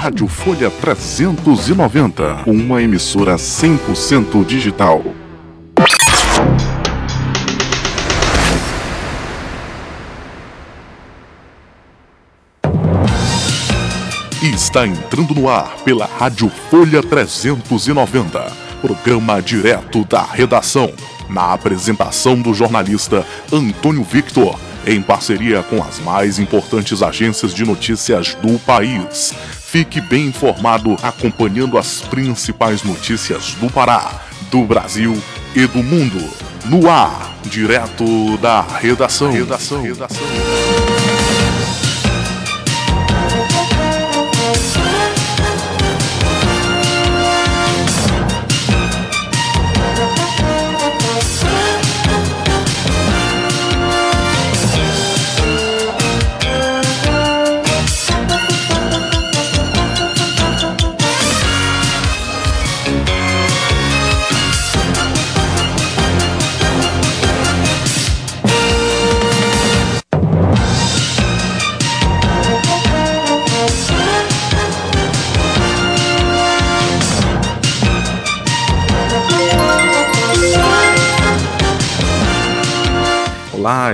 Rádio Folha 390, uma emissora 100% digital. Está entrando no ar pela Rádio Folha 390, programa direto da redação, na apresentação do jornalista Antônio Victor em parceria com as mais importantes agências de notícias do país. Fique bem informado acompanhando as principais notícias do Pará, do Brasil e do mundo. No ar, direto da redação. redação. redação.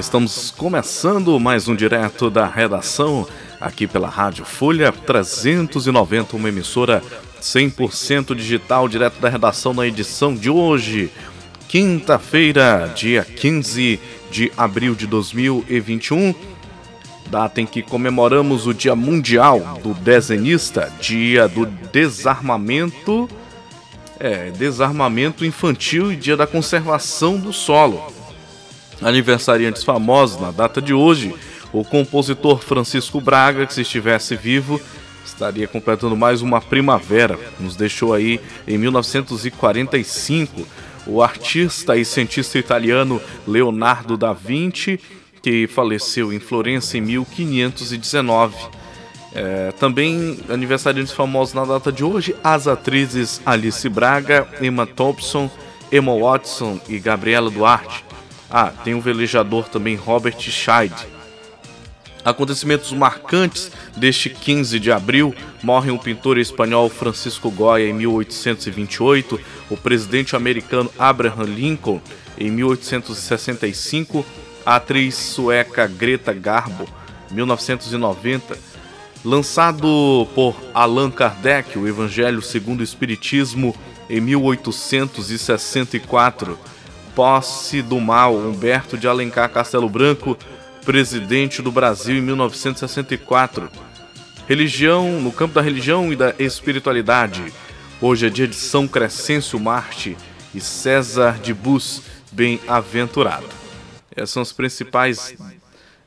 Estamos começando mais um direto da redação aqui pela Rádio Folha 390, uma emissora 100% digital, direto da redação na edição de hoje, quinta-feira, dia 15 de abril de 2021, data em que comemoramos o Dia Mundial do Desenhista, Dia do Desarmamento, é, Desarmamento Infantil e Dia da Conservação do Solo aniversariantes famosos na data de hoje. O compositor Francisco Braga, que se estivesse vivo, estaria completando mais uma primavera. Nos deixou aí em 1945. O artista e cientista italiano Leonardo da Vinci, que faleceu em Florença em 1519. É, também aniversariantes famosos na data de hoje, as atrizes Alice Braga, Emma Thompson, Emma Watson e Gabriela Duarte. Ah, tem o velejador também Robert Scheid. Acontecimentos marcantes deste 15 de abril: morre o pintor espanhol Francisco Goya em 1828, o presidente americano Abraham Lincoln em 1865, a atriz sueca Greta Garbo, 1990. Lançado por Allan Kardec, o Evangelho segundo o Espiritismo, em 1864 Posse do Mal, Humberto de Alencar Castelo Branco, presidente do Brasil em 1964. Religião, no campo da religião e da espiritualidade. Hoje é dia de São Crescêncio Marte e César de Bus, bem-aventurado. Essas são as principais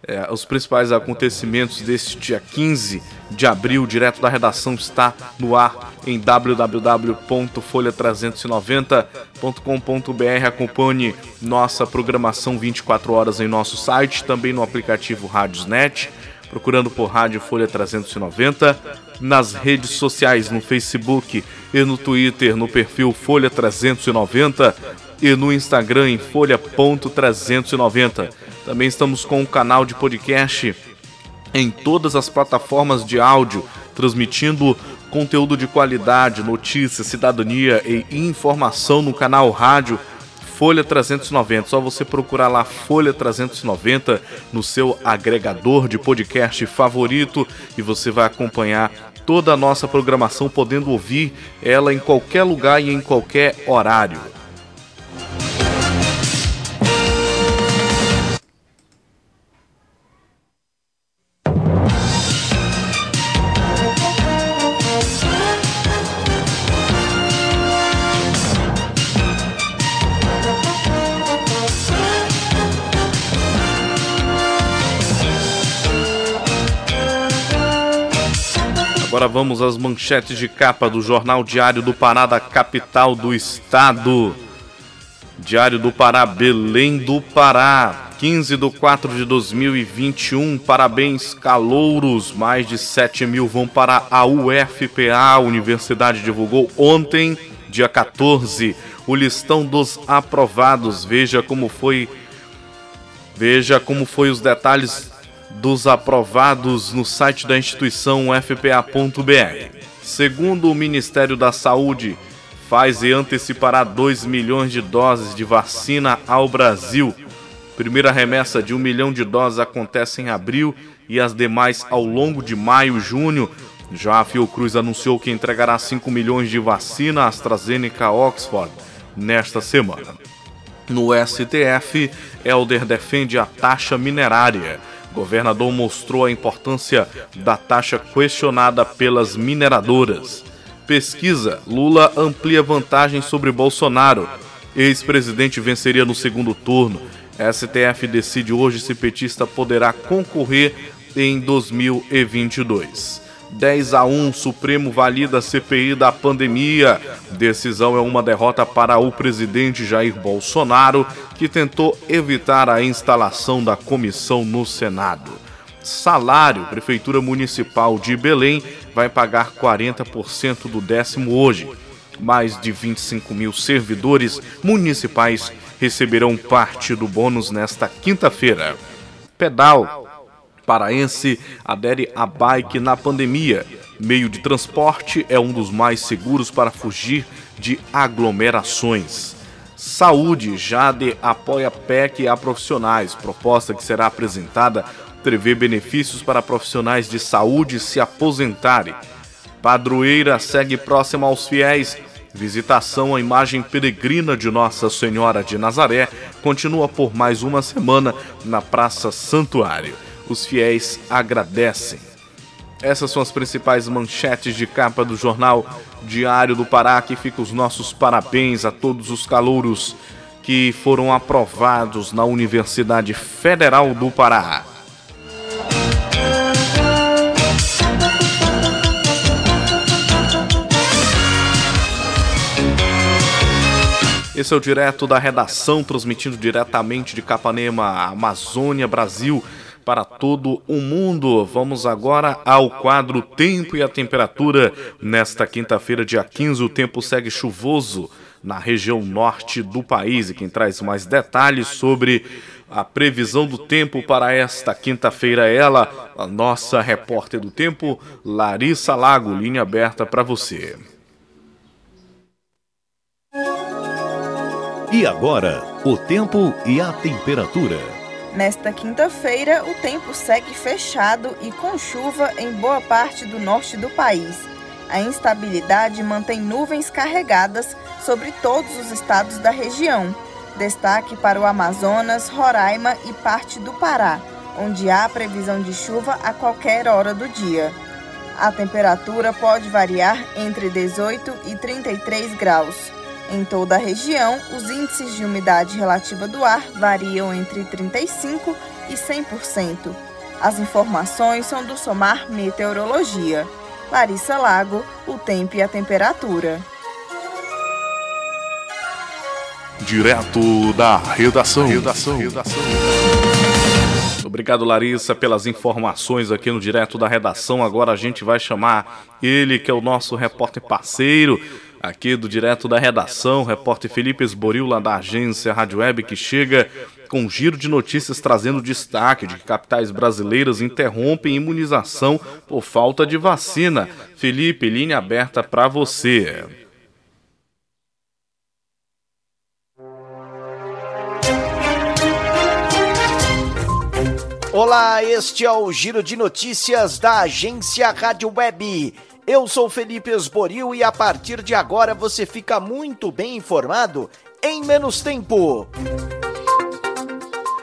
é, os principais acontecimentos deste dia 15 de abril, direto da redação, está no ar em www.folha390.com.br. Acompanhe nossa programação 24 horas em nosso site, também no aplicativo Rádiosnet, procurando por Rádio Folha 390, nas redes sociais, no Facebook e no Twitter, no perfil Folha 390 e no Instagram em folha.390. Também estamos com um canal de podcast em todas as plataformas de áudio, transmitindo conteúdo de qualidade, notícias, cidadania e informação no canal rádio Folha 390. Só você procurar lá Folha 390 no seu agregador de podcast favorito e você vai acompanhar toda a nossa programação, podendo ouvir ela em qualquer lugar e em qualquer horário. Agora vamos às manchetes de capa do Jornal Diário do Pará, da capital do estado. Diário do Pará, Belém do Pará, 15 de 4 de 2021. Parabéns, calouros. Mais de 7 mil vão para a UFPA. A universidade divulgou ontem, dia 14, o listão dos aprovados. Veja como foi. Veja como foi os detalhes dos aprovados no site da instituição fpa.br. Segundo o Ministério da Saúde, Pfizer antecipará 2 milhões de doses de vacina ao Brasil. Primeira remessa de 1 milhão de doses acontece em abril e as demais ao longo de maio e junho. Já a Fiocruz anunciou que entregará 5 milhões de vacina AstraZeneca Oxford nesta semana. No STF, Helder defende a taxa minerária. Governador mostrou a importância da taxa questionada pelas mineradoras. Pesquisa: Lula amplia vantagem sobre Bolsonaro. Ex-presidente venceria no segundo turno. STF decide hoje se petista poderá concorrer em 2022. 10 a 1, Supremo valida a CPI da pandemia. Decisão é uma derrota para o presidente Jair Bolsonaro, que tentou evitar a instalação da comissão no Senado. Salário: Prefeitura Municipal de Belém vai pagar 40% do décimo hoje. Mais de 25 mil servidores municipais receberão parte do bônus nesta quinta-feira. Pedal paraense adere a bike na pandemia. Meio de transporte é um dos mais seguros para fugir de aglomerações. Saúde, Jade apoia PEC a profissionais. Proposta que será apresentada prevê benefícios para profissionais de saúde se aposentarem. Padroeira segue próxima aos fiéis. Visitação à imagem peregrina de Nossa Senhora de Nazaré continua por mais uma semana na Praça Santuário os fiéis agradecem. Essas são as principais manchetes de capa do jornal Diário do Pará, que fica os nossos parabéns a todos os calouros que foram aprovados na Universidade Federal do Pará. Esse é o direto da redação, transmitindo diretamente de Capanema, Amazônia, Brasil para todo o mundo. Vamos agora ao quadro Tempo e a Temperatura. Nesta quinta-feira, dia 15, o tempo segue chuvoso na região norte do país. E quem traz mais detalhes sobre a previsão do tempo para esta quinta-feira é ela, a nossa repórter do tempo, Larissa Lago, linha aberta para você. E agora, o tempo e a temperatura. Nesta quinta-feira, o tempo segue fechado e com chuva em boa parte do norte do país. A instabilidade mantém nuvens carregadas sobre todos os estados da região. Destaque para o Amazonas, Roraima e parte do Pará, onde há previsão de chuva a qualquer hora do dia. A temperatura pode variar entre 18 e 33 graus. Em toda a região, os índices de umidade relativa do ar variam entre 35% e 100%. As informações são do Somar Meteorologia. Larissa Lago, o tempo e a temperatura. Direto da redação. redação. redação. Obrigado, Larissa, pelas informações aqui no Direto da Redação. Agora a gente vai chamar ele, que é o nosso repórter parceiro aqui do Direto da Redação, repórter Felipe Esboril, lá da agência Rádio Web, que chega com um giro de notícias trazendo destaque de que capitais brasileiras interrompem imunização por falta de vacina. Felipe, linha aberta para você. Olá, este é o Giro de Notícias da agência Rádio Web. Eu sou Felipe Esboril e a partir de agora você fica muito bem informado em menos tempo.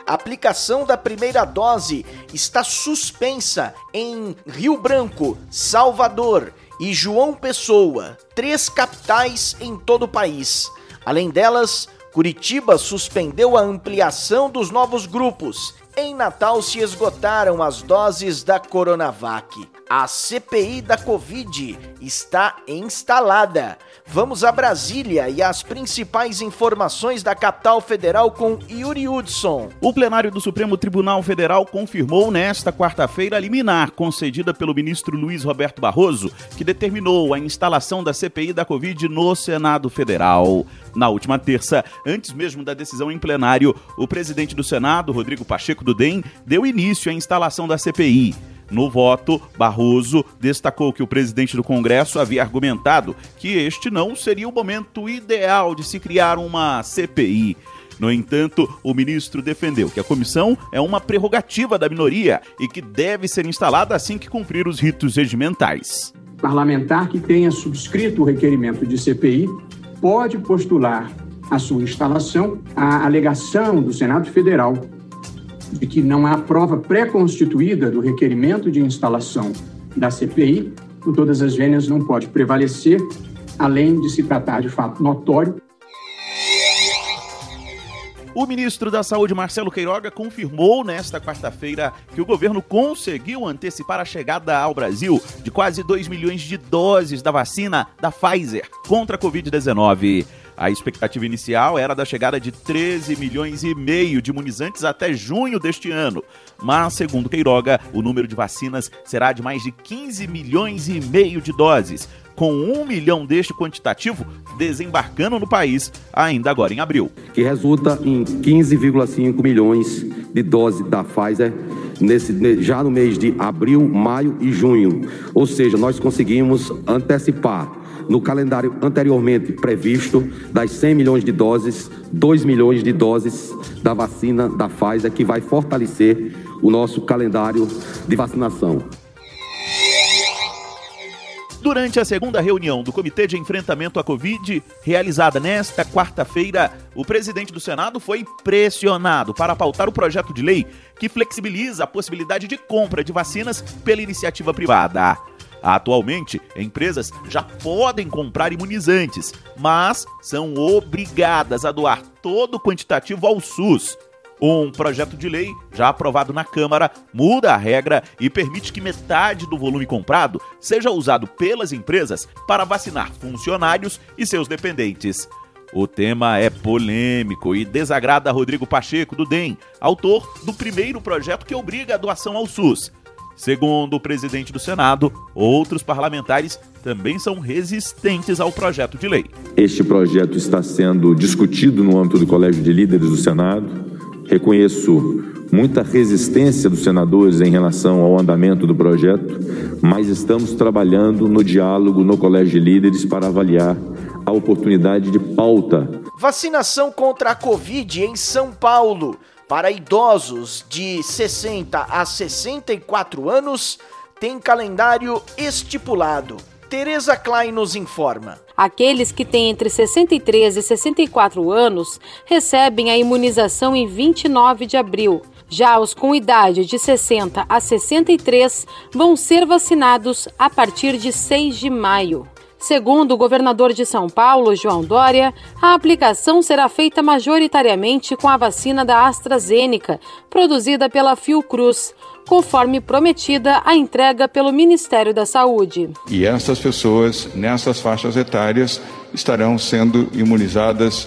A aplicação da primeira dose está suspensa em Rio Branco, Salvador e João Pessoa, três capitais em todo o país. Além delas, Curitiba suspendeu a ampliação dos novos grupos. Em Natal se esgotaram as doses da Coronavac. A CPI da Covid está instalada. Vamos a Brasília e as principais informações da capital federal com Yuri Hudson. O plenário do Supremo Tribunal Federal confirmou nesta quarta-feira a liminar concedida pelo ministro Luiz Roberto Barroso, que determinou a instalação da CPI da Covid no Senado Federal. Na última terça, antes mesmo da decisão em plenário, o presidente do Senado, Rodrigo Pacheco do DEM, deu início à instalação da CPI. No voto, Barroso destacou que o presidente do Congresso havia argumentado que este não seria o momento ideal de se criar uma CPI. No entanto, o ministro defendeu que a comissão é uma prerrogativa da minoria e que deve ser instalada assim que cumprir os ritos regimentais. Parlamentar que tenha subscrito o requerimento de CPI pode postular a sua instalação a alegação do Senado Federal de que não há prova pré-constituída do requerimento de instalação da CPI, com todas as vênias não pode prevalecer, além de se tratar de fato notório o ministro da Saúde, Marcelo Queiroga, confirmou nesta quarta-feira que o governo conseguiu antecipar a chegada ao Brasil de quase 2 milhões de doses da vacina da Pfizer contra a Covid-19. A expectativa inicial era da chegada de 13 milhões e meio de imunizantes até junho deste ano. Mas, segundo Queiroga, o número de vacinas será de mais de 15 milhões e meio de doses, com um milhão deste quantitativo desembarcando no país ainda agora em abril. Que resulta em 15,5 milhões de doses da Pfizer nesse, já no mês de abril, maio e junho. Ou seja, nós conseguimos antecipar no calendário anteriormente previsto das 100 milhões de doses, 2 milhões de doses da vacina da Pfizer, que vai fortalecer o nosso calendário de vacinação. Durante a segunda reunião do Comitê de Enfrentamento à Covid, realizada nesta quarta-feira, o presidente do Senado foi pressionado para pautar o projeto de lei que flexibiliza a possibilidade de compra de vacinas pela iniciativa privada. Atualmente, empresas já podem comprar imunizantes, mas são obrigadas a doar todo o quantitativo ao SUS. Um projeto de lei, já aprovado na Câmara, muda a regra e permite que metade do volume comprado seja usado pelas empresas para vacinar funcionários e seus dependentes. O tema é polêmico e desagrada Rodrigo Pacheco, do DEM, autor do primeiro projeto que obriga a doação ao SUS. Segundo o presidente do Senado, outros parlamentares também são resistentes ao projeto de lei. Este projeto está sendo discutido no âmbito do Colégio de Líderes do Senado Reconheço muita resistência dos senadores em relação ao andamento do projeto, mas estamos trabalhando no diálogo no Colégio de Líderes para avaliar a oportunidade de pauta. Vacinação contra a Covid em São Paulo. Para idosos de 60 a 64 anos, tem calendário estipulado. Tereza Klein nos informa. Aqueles que têm entre 63 e 64 anos recebem a imunização em 29 de abril. Já os com idade de 60 a 63 vão ser vacinados a partir de 6 de maio. Segundo o governador de São Paulo, João Dória, a aplicação será feita majoritariamente com a vacina da AstraZeneca, produzida pela Fiocruz, conforme prometida a entrega pelo Ministério da Saúde. E essas pessoas, nessas faixas etárias, estarão sendo imunizadas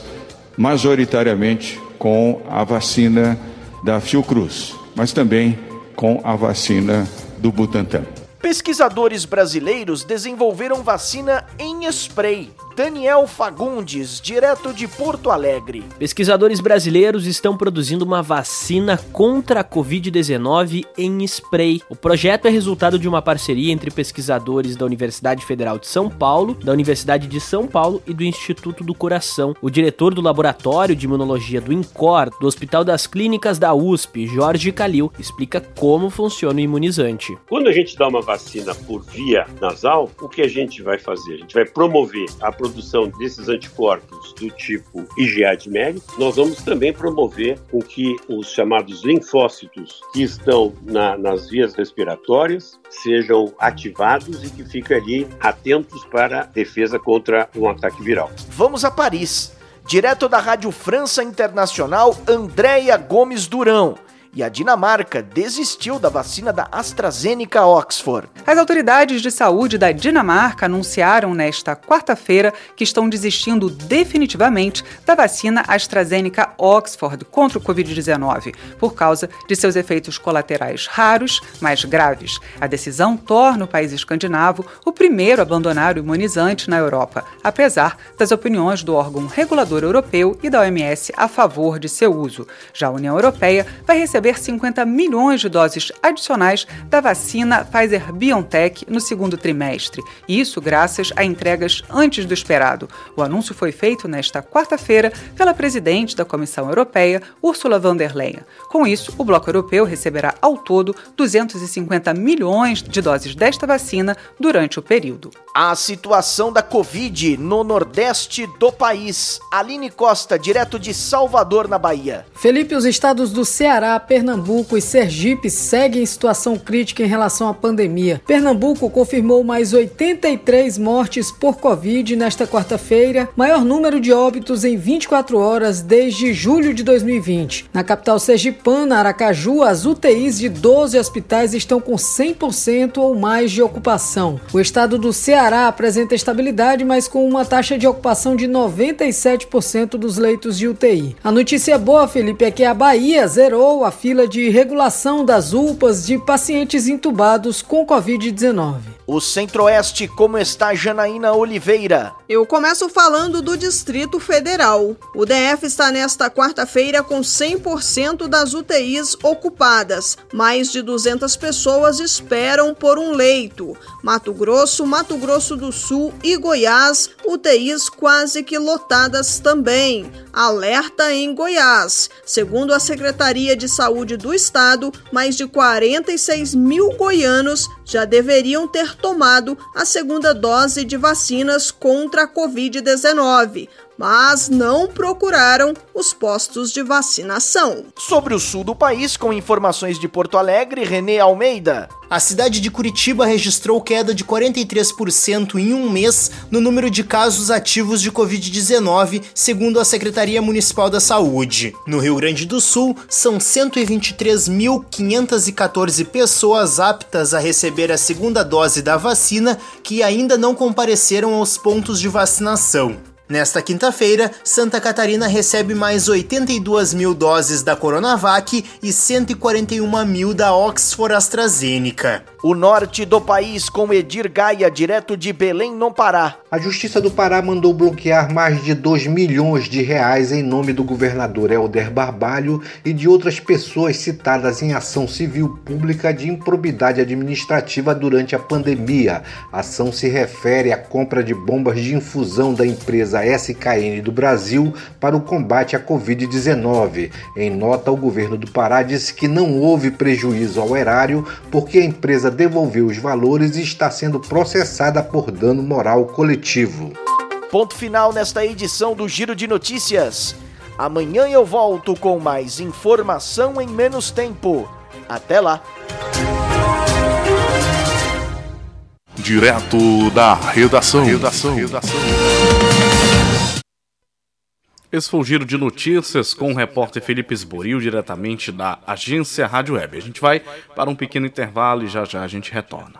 majoritariamente com a vacina da Fiocruz, mas também com a vacina do Butantan. Pesquisadores brasileiros desenvolveram vacina em spray Daniel Fagundes, direto de Porto Alegre. Pesquisadores brasileiros estão produzindo uma vacina contra a Covid-19 em spray. O projeto é resultado de uma parceria entre pesquisadores da Universidade Federal de São Paulo, da Universidade de São Paulo e do Instituto do Coração. O diretor do Laboratório de Imunologia do INCOR, do Hospital das Clínicas da USP, Jorge Calil, explica como funciona o imunizante. Quando a gente dá uma vacina por via nasal, o que a gente vai fazer? A gente vai promover a produção desses anticorpos do tipo IgA de mérito, nós vamos também promover com que os chamados linfócitos que estão na, nas vias respiratórias sejam ativados e que fiquem ali atentos para defesa contra um ataque viral. Vamos a Paris. Direto da Rádio França Internacional, Andréia Gomes Durão e a Dinamarca desistiu da vacina da AstraZeneca Oxford. As autoridades de saúde da Dinamarca anunciaram nesta quarta-feira que estão desistindo definitivamente da vacina AstraZeneca Oxford contra o Covid-19, por causa de seus efeitos colaterais raros, mais graves. A decisão torna o país escandinavo o primeiro a abandonar o imunizante na Europa, apesar das opiniões do órgão regulador europeu e da OMS a favor de seu uso. Já a União Europeia vai receber desenvolver 50 milhões de doses adicionais da vacina Pfizer-BioNTech no segundo trimestre. Isso graças a entregas antes do esperado. O anúncio foi feito nesta quarta-feira pela presidente da Comissão Europeia, Ursula von der Leyen. Com isso, o bloco europeu receberá ao todo 250 milhões de doses desta vacina durante o período. A situação da Covid no nordeste do país. Aline Costa, direto de Salvador, na Bahia. Felipe, os estados do Ceará, Pernambuco e Sergipe seguem em situação crítica em relação à pandemia. Pernambuco confirmou mais 83 mortes por Covid nesta quarta-feira, maior número de óbitos em 24 horas desde julho de 2020. Na capital sergipana, Aracaju, as UTIs de 12 hospitais estão com 100% ou mais de ocupação. O estado do Ceará apresenta estabilidade, mas com uma taxa de ocupação de 97% dos leitos de UTI. A notícia boa, Felipe, é que a Bahia zerou a fila de regulação das UPAs de pacientes intubados com Covid-19. O Centro-Oeste, como está Janaína Oliveira? Eu começo falando do Distrito Federal. O DF está nesta quarta-feira com 100% das UTIs ocupadas. Mais de 200 pessoas esperam por um leito. Mato Grosso, Mato Grosso do Sul e Goiás, UTIs quase que lotadas também. Alerta em Goiás. Segundo a Secretaria de Saúde do Estado, mais de 46 mil goianos já deveriam ter tomado a segunda dose de vacinas contra a Covid-19, mas não procuraram os postos de vacinação. Sobre o sul do país, com informações de Porto Alegre, Renê Almeida. A cidade de Curitiba registrou queda de 43% em um mês no número de casos ativos de Covid-19, segundo a Secretaria Municipal da Saúde. No Rio Grande do Sul, são 123.514 pessoas aptas a receber a segunda dose da vacina que ainda não compareceram aos pontos de vacinação. Nesta quinta-feira, Santa Catarina recebe mais 82 mil doses da Coronavac e 141 mil da Oxford AstraZeneca. O norte do país com Edir Gaia, direto de Belém, no Pará. A Justiça do Pará mandou bloquear mais de 2 milhões de reais em nome do governador Helder Barbalho e de outras pessoas citadas em ação civil pública de improbidade administrativa durante a pandemia. A ação se refere à compra de bombas de infusão da empresa SKN do Brasil para o combate à Covid-19. Em nota, o governo do Pará disse que não houve prejuízo ao erário porque a empresa devolveu os valores e está sendo processada por dano moral coletivo. Ponto final nesta edição do Giro de Notícias. Amanhã eu volto com mais informação em menos tempo. Até lá! Direto da redação. redação. redação. Esse foi o giro de notícias com o repórter Felipe Esboril, diretamente da agência Rádio Web. A gente vai para um pequeno intervalo e já já a gente retorna.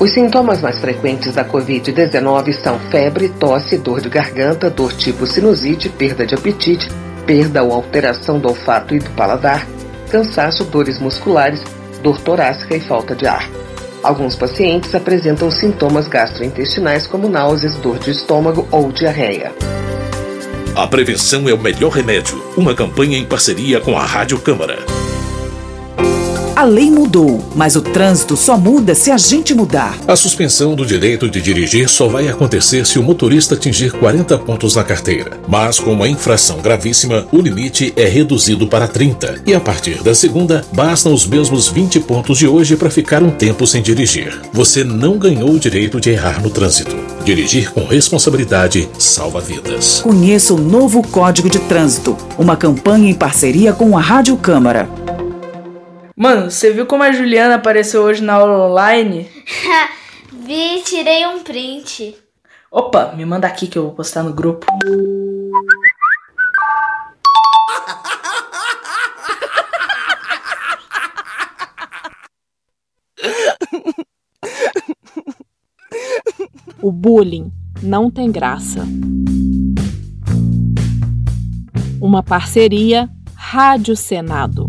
Os sintomas mais frequentes da Covid-19 são febre, tosse, dor de garganta, dor tipo sinusite, perda de apetite, perda ou alteração do olfato e do paladar, cansaço, dores musculares, dor torácica e falta de ar. Alguns pacientes apresentam sintomas gastrointestinais como náuseas, dor de estômago ou diarreia. A prevenção é o melhor remédio. Uma campanha em parceria com a Rádio Câmara. A lei mudou, mas o trânsito só muda se a gente mudar. A suspensão do direito de dirigir só vai acontecer se o motorista atingir 40 pontos na carteira. Mas com uma infração gravíssima, o limite é reduzido para 30. E a partir da segunda, bastam os mesmos 20 pontos de hoje para ficar um tempo sem dirigir. Você não ganhou o direito de errar no trânsito. Dirigir com responsabilidade salva vidas. Conheça o novo Código de Trânsito, uma campanha em parceria com a Rádio Câmara. Mano, você viu como a Juliana apareceu hoje na aula online? Vi, tirei um print. Opa, me manda aqui que eu vou postar no grupo. O bullying não tem graça. Uma parceria Rádio Senado.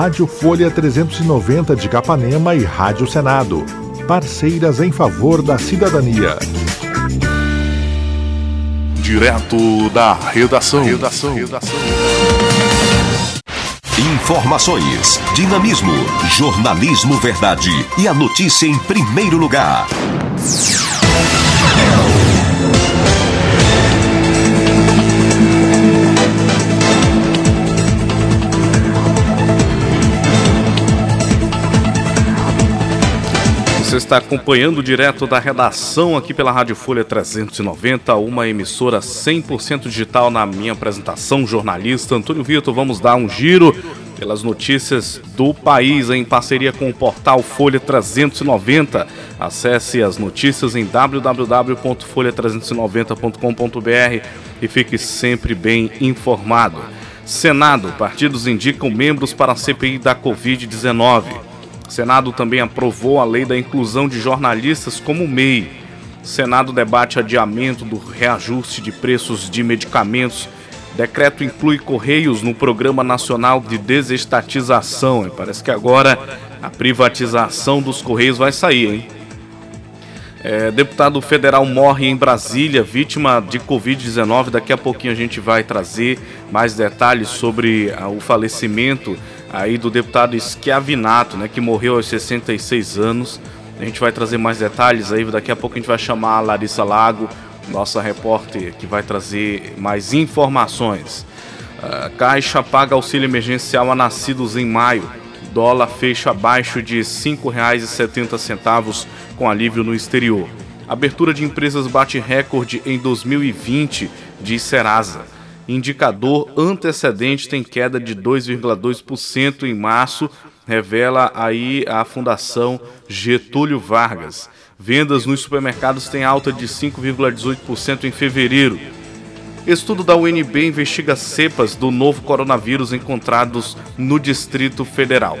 Rádio Folha 390 de Capanema e Rádio Senado. Parceiras em favor da cidadania. Direto da redação. redação. redação. Informações, dinamismo, jornalismo verdade e a notícia em primeiro lugar. Você está acompanhando direto da redação aqui pela Rádio Folha 390, uma emissora 100% digital na minha apresentação, jornalista Antônio Vitor. Vamos dar um giro pelas notícias do país em parceria com o portal Folha 390. Acesse as notícias em www.folha390.com.br e fique sempre bem informado. Senado, partidos indicam membros para a CPI da Covid-19. O Senado também aprovou a lei da inclusão de jornalistas como MEI. O Senado debate adiamento do reajuste de preços de medicamentos. Decreto inclui Correios no Programa Nacional de Desestatização. Parece que agora a privatização dos Correios vai sair, hein? É, deputado federal morre em Brasília, vítima de Covid-19. Daqui a pouquinho a gente vai trazer mais detalhes sobre o falecimento aí do deputado Schiavinato, né, que morreu aos 66 anos. A gente vai trazer mais detalhes aí, daqui a pouco a gente vai chamar a Larissa Lago, nossa repórter, que vai trazer mais informações. A Caixa paga auxílio emergencial a nascidos em maio. Dólar fecha abaixo de R$ 5,70 com alívio no exterior. Abertura de empresas bate recorde em 2020, diz Serasa. Indicador antecedente tem queda de 2,2% em março, revela aí a Fundação Getúlio Vargas. Vendas nos supermercados têm alta de 5,18% em fevereiro. Estudo da UNB investiga cepas do novo coronavírus encontrados no Distrito Federal.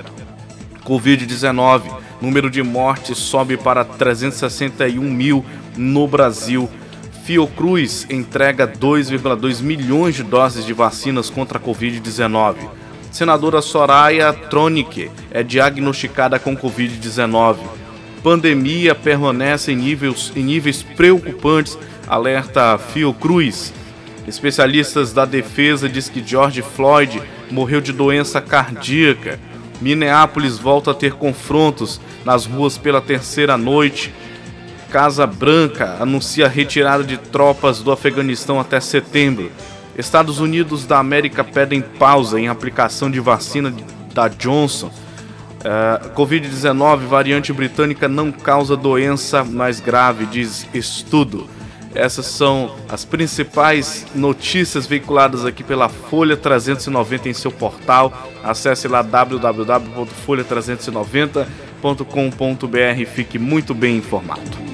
Covid-19, número de mortes sobe para 361 mil no Brasil Fiocruz entrega 2,2 milhões de doses de vacinas contra a Covid-19. Senadora Soraya Tronic é diagnosticada com Covid-19. Pandemia permanece em níveis, em níveis preocupantes, alerta Fiocruz. Especialistas da defesa diz que George Floyd morreu de doença cardíaca. Minneapolis volta a ter confrontos nas ruas pela terceira noite. Casa Branca anuncia retirada de tropas do Afeganistão até setembro. Estados Unidos da América pedem pausa em aplicação de vacina da Johnson. Uh, Covid-19, variante britânica, não causa doença mais grave, diz estudo. Essas são as principais notícias veiculadas aqui pela Folha 390 em seu portal. Acesse lá www.folha390.com.br e fique muito bem informado.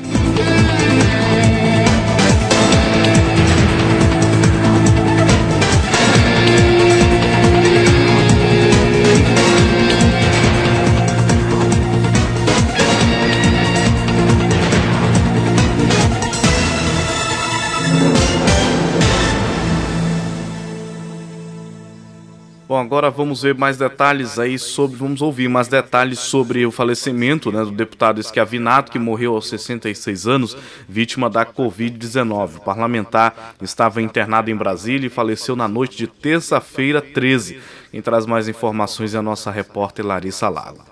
Bom, agora vamos ver mais detalhes aí sobre, vamos ouvir mais detalhes sobre o falecimento né, do deputado Esquiavinato, que morreu aos 66 anos, vítima da Covid-19. O parlamentar estava internado em Brasília e faleceu na noite de terça-feira 13. Quem traz mais informações é a nossa repórter Larissa Lago.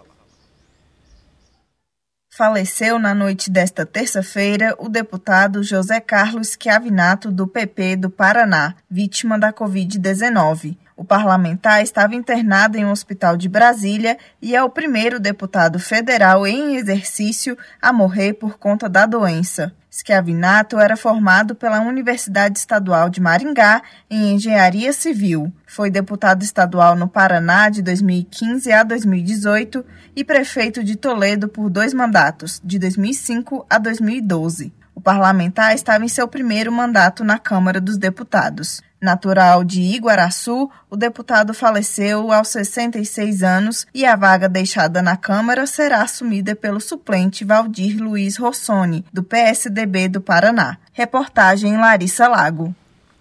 Faleceu na noite desta terça-feira o deputado José Carlos Chiavinato, do PP do Paraná, vítima da Covid-19. O parlamentar estava internado em um hospital de Brasília e é o primeiro deputado federal em exercício a morrer por conta da doença. Schiavinato era formado pela Universidade Estadual de Maringá em Engenharia Civil. Foi deputado estadual no Paraná de 2015 a 2018 e prefeito de Toledo por dois mandatos, de 2005 a 2012. Parlamentar estava em seu primeiro mandato na Câmara dos Deputados. Natural de Iguaraçu, o deputado faleceu aos 66 anos e a vaga deixada na Câmara será assumida pelo suplente Valdir Luiz Rossoni, do PSDB do Paraná. Reportagem Larissa Lago.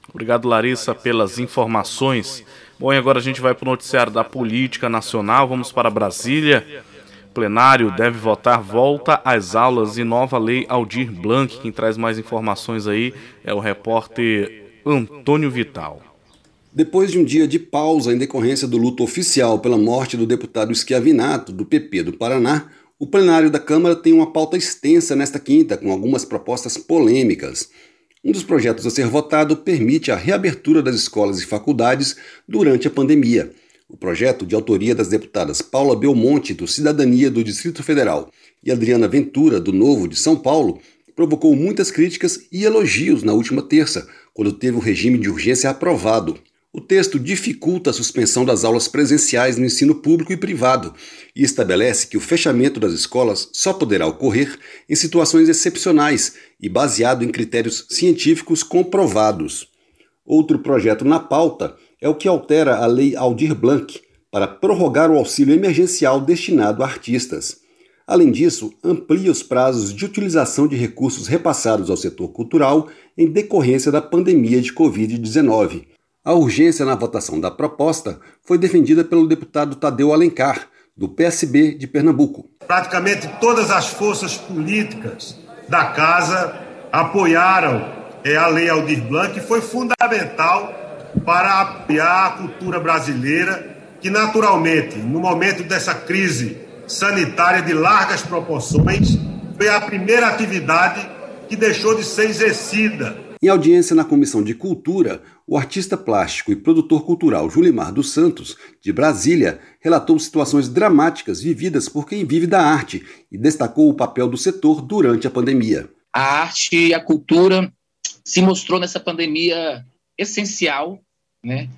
Obrigado, Larissa, pelas informações. Bom, e agora a gente vai para o noticiário da política nacional. Vamos para Brasília. Plenário deve votar volta às aulas e nova lei Aldir Blanc. Quem traz mais informações aí é o repórter Antônio Vital. Depois de um dia de pausa em decorrência do luto oficial pela morte do deputado Schiavinato, do PP do Paraná, o plenário da Câmara tem uma pauta extensa nesta quinta, com algumas propostas polêmicas. Um dos projetos a ser votado permite a reabertura das escolas e faculdades durante a pandemia. O projeto, de autoria das deputadas Paula Belmonte, do Cidadania do Distrito Federal, e Adriana Ventura, do Novo de São Paulo, provocou muitas críticas e elogios na última terça, quando teve o regime de urgência aprovado. O texto dificulta a suspensão das aulas presenciais no ensino público e privado e estabelece que o fechamento das escolas só poderá ocorrer em situações excepcionais e baseado em critérios científicos comprovados. Outro projeto na pauta é o que altera a Lei Aldir Blanc para prorrogar o auxílio emergencial destinado a artistas. Além disso, amplia os prazos de utilização de recursos repassados ao setor cultural em decorrência da pandemia de Covid-19. A urgência na votação da proposta foi defendida pelo deputado Tadeu Alencar, do PSB de Pernambuco. Praticamente todas as forças políticas da casa apoiaram é, a Lei Aldir Blanc, que foi fundamental para apoiar a cultura brasileira, que naturalmente, no momento dessa crise sanitária de largas proporções, foi a primeira atividade que deixou de ser exercida. Em audiência na Comissão de Cultura, o artista plástico e produtor cultural Julimar dos Santos, de Brasília, relatou situações dramáticas vividas por quem vive da arte e destacou o papel do setor durante a pandemia. A arte e a cultura se mostrou nessa pandemia essencial, né,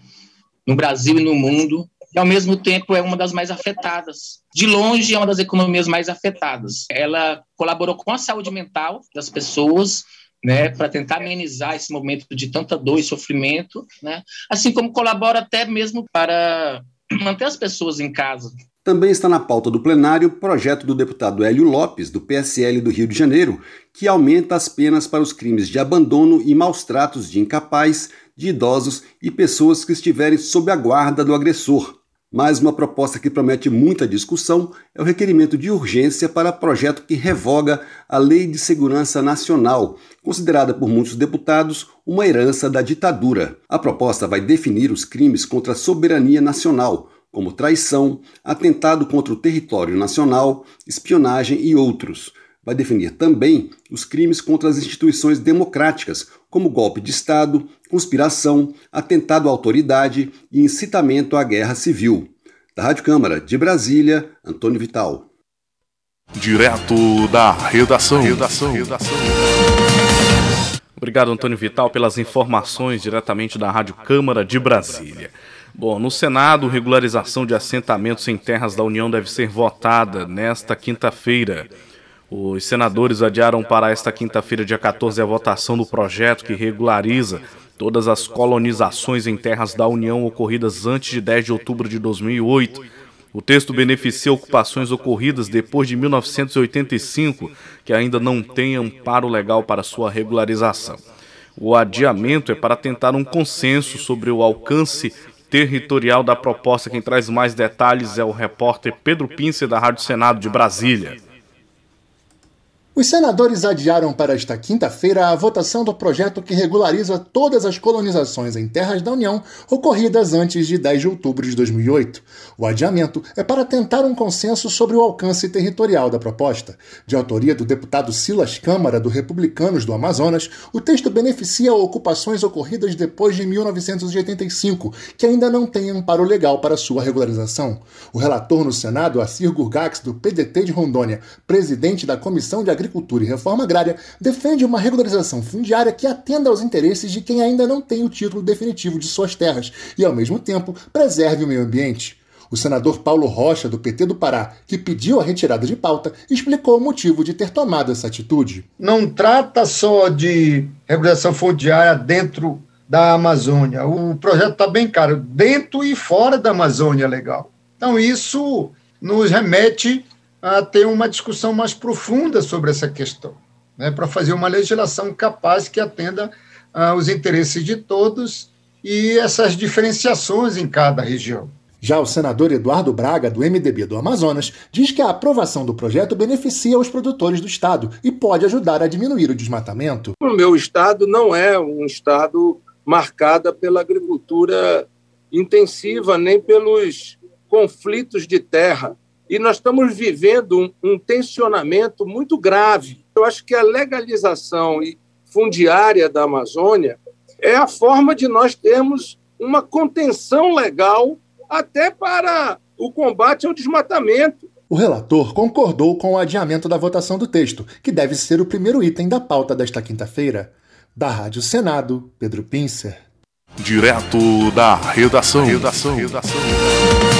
no Brasil e no mundo, e ao mesmo tempo é uma das mais afetadas. De longe é uma das economias mais afetadas. Ela colaborou com a saúde mental das pessoas, né, para tentar amenizar esse momento de tanta dor e sofrimento, né? Assim como colabora até mesmo para manter as pessoas em casa. Também está na pauta do plenário o projeto do deputado Hélio Lopes, do PSL do Rio de Janeiro, que aumenta as penas para os crimes de abandono e maus tratos de incapaz, de idosos e pessoas que estiverem sob a guarda do agressor. Mais uma proposta que promete muita discussão é o requerimento de urgência para projeto que revoga a Lei de Segurança Nacional, considerada por muitos deputados uma herança da ditadura. A proposta vai definir os crimes contra a soberania nacional, como traição, atentado contra o território nacional, espionagem e outros vai definir também os crimes contra as instituições democráticas, como golpe de Estado, conspiração, atentado à autoridade e incitamento à guerra civil. Da Rádio Câmara de Brasília, Antônio Vital. Direto da redação. redação. redação. Obrigado, Antônio Vital, pelas informações diretamente da Rádio Câmara de Brasília. Bom, no Senado, regularização de assentamentos em terras da União deve ser votada nesta quinta-feira. Os senadores adiaram para esta quinta-feira, dia 14, a votação do projeto que regulariza todas as colonizações em terras da União ocorridas antes de 10 de outubro de 2008. O texto beneficia ocupações ocorridas depois de 1985, que ainda não têm amparo legal para sua regularização. O adiamento é para tentar um consenso sobre o alcance territorial da proposta. Quem traz mais detalhes é o repórter Pedro Pince, da Rádio Senado de Brasília. Os senadores adiaram para esta quinta-feira a votação do projeto que regulariza todas as colonizações em terras da União ocorridas antes de 10 de outubro de 2008. O adiamento é para tentar um consenso sobre o alcance territorial da proposta. De autoria do deputado Silas Câmara, do Republicanos do Amazonas, o texto beneficia ocupações ocorridas depois de 1985, que ainda não têm amparo legal para sua regularização. O relator no Senado, Assir Gurgax, do PDT de Rondônia, presidente da Comissão de Agricultura e Reforma Agrária defende uma regularização fundiária que atenda aos interesses de quem ainda não tem o título definitivo de suas terras e, ao mesmo tempo, preserve o meio ambiente. O senador Paulo Rocha, do PT do Pará, que pediu a retirada de pauta, explicou o motivo de ter tomado essa atitude. Não trata só de regulação fundiária dentro da Amazônia. O projeto está bem caro, dentro e fora da Amazônia legal. Então, isso nos remete a ter uma discussão mais profunda sobre essa questão, né, para fazer uma legislação capaz que atenda aos interesses de todos e essas diferenciações em cada região. Já o senador Eduardo Braga, do MDB do Amazonas, diz que a aprovação do projeto beneficia os produtores do estado e pode ajudar a diminuir o desmatamento. O meu estado não é um estado marcado pela agricultura intensiva, nem pelos conflitos de terra. E nós estamos vivendo um, um tensionamento muito grave. Eu acho que a legalização fundiária da Amazônia é a forma de nós termos uma contenção legal até para o combate ao desmatamento. O relator concordou com o adiamento da votação do texto, que deve ser o primeiro item da pauta desta quinta-feira. Da Rádio Senado, Pedro Pincer. Direto da redação. redação. redação.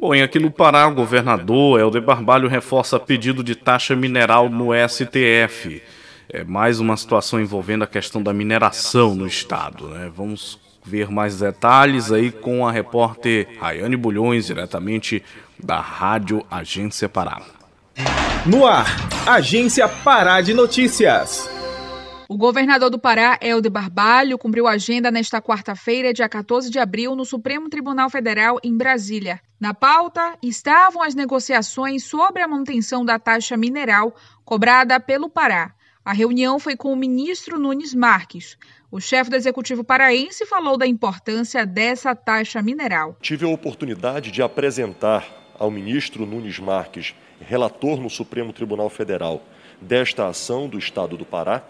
Bom, e aqui no Pará, o governador Helder Barbalho reforça pedido de taxa mineral no STF. É mais uma situação envolvendo a questão da mineração no estado. Né? Vamos ver mais detalhes aí com a repórter Rayane Bulhões, diretamente da Rádio Agência Pará. No ar, Agência Pará de Notícias. O governador do Pará, Helder Barbalho, cumpriu agenda nesta quarta-feira, dia 14 de abril, no Supremo Tribunal Federal, em Brasília. Na pauta estavam as negociações sobre a manutenção da taxa mineral cobrada pelo Pará. A reunião foi com o ministro Nunes Marques. O chefe do executivo paraense falou da importância dessa taxa mineral. Tive a oportunidade de apresentar ao ministro Nunes Marques, relator no Supremo Tribunal Federal, desta ação do Estado do Pará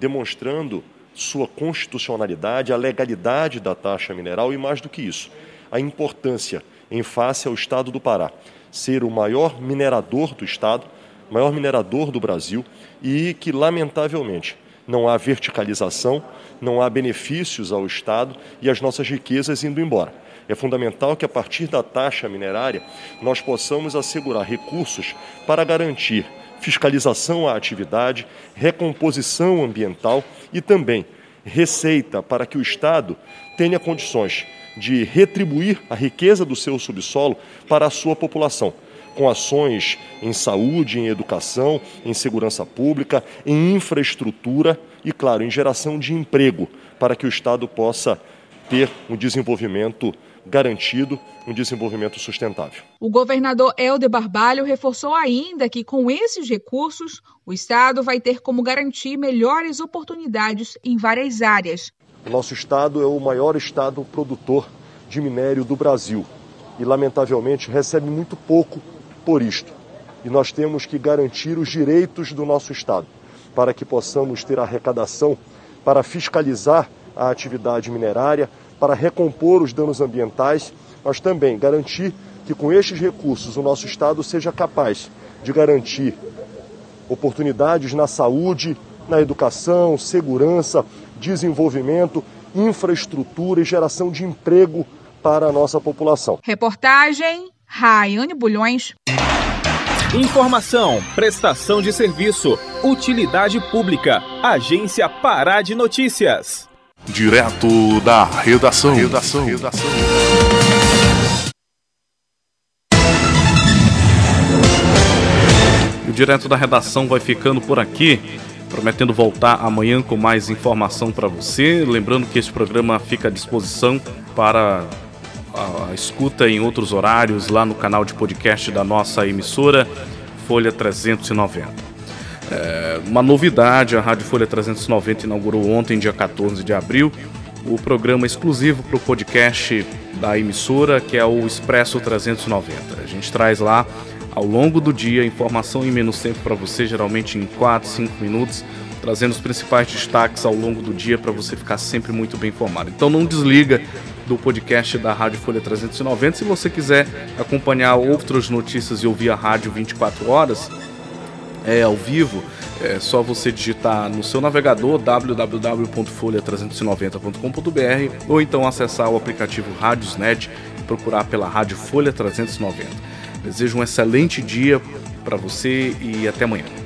demonstrando sua constitucionalidade, a legalidade da taxa mineral e, mais do que isso, a importância em face ao Estado do Pará ser o maior minerador do Estado, maior minerador do Brasil e que, lamentavelmente, não há verticalização, não há benefícios ao Estado e as nossas riquezas indo embora. É fundamental que, a partir da taxa minerária, nós possamos assegurar recursos para garantir fiscalização à atividade, recomposição ambiental e também receita para que o Estado tenha condições de retribuir a riqueza do seu subsolo para a sua população, com ações em saúde, em educação, em segurança pública, em infraestrutura e, claro, em geração de emprego, para que o Estado possa ter um desenvolvimento garantido um desenvolvimento sustentável. O governador Helder Barbalho reforçou ainda que, com esses recursos, o Estado vai ter como garantir melhores oportunidades em várias áreas. O nosso Estado é o maior Estado produtor de minério do Brasil e, lamentavelmente, recebe muito pouco por isto. E nós temos que garantir os direitos do nosso Estado para que possamos ter arrecadação para fiscalizar a atividade minerária, para recompor os danos ambientais, mas também garantir que com estes recursos o nosso Estado seja capaz de garantir oportunidades na saúde, na educação, segurança, desenvolvimento, infraestrutura e geração de emprego para a nossa população. Reportagem Raiane Bulhões. Informação, prestação de serviço, utilidade pública, Agência Pará de Notícias. Direto da redação. Redação. redação. O Direto da Redação vai ficando por aqui, prometendo voltar amanhã com mais informação para você. Lembrando que esse programa fica à disposição para a escuta em outros horários lá no canal de podcast da nossa emissora Folha 390. É, uma novidade, a Rádio Folha 390 inaugurou ontem, dia 14 de abril, o programa exclusivo para o podcast da emissora, que é o Expresso 390. A gente traz lá ao longo do dia informação em menos tempo para você, geralmente em 4, 5 minutos, trazendo os principais destaques ao longo do dia para você ficar sempre muito bem informado. Então não desliga do podcast da Rádio Folha 390. Se você quiser acompanhar outras notícias e ouvir a rádio 24 horas, é ao vivo, é só você digitar no seu navegador www.folha390.com.br ou então acessar o aplicativo Rádiosnet e procurar pela Rádio Folha 390. Desejo um excelente dia para você e até amanhã.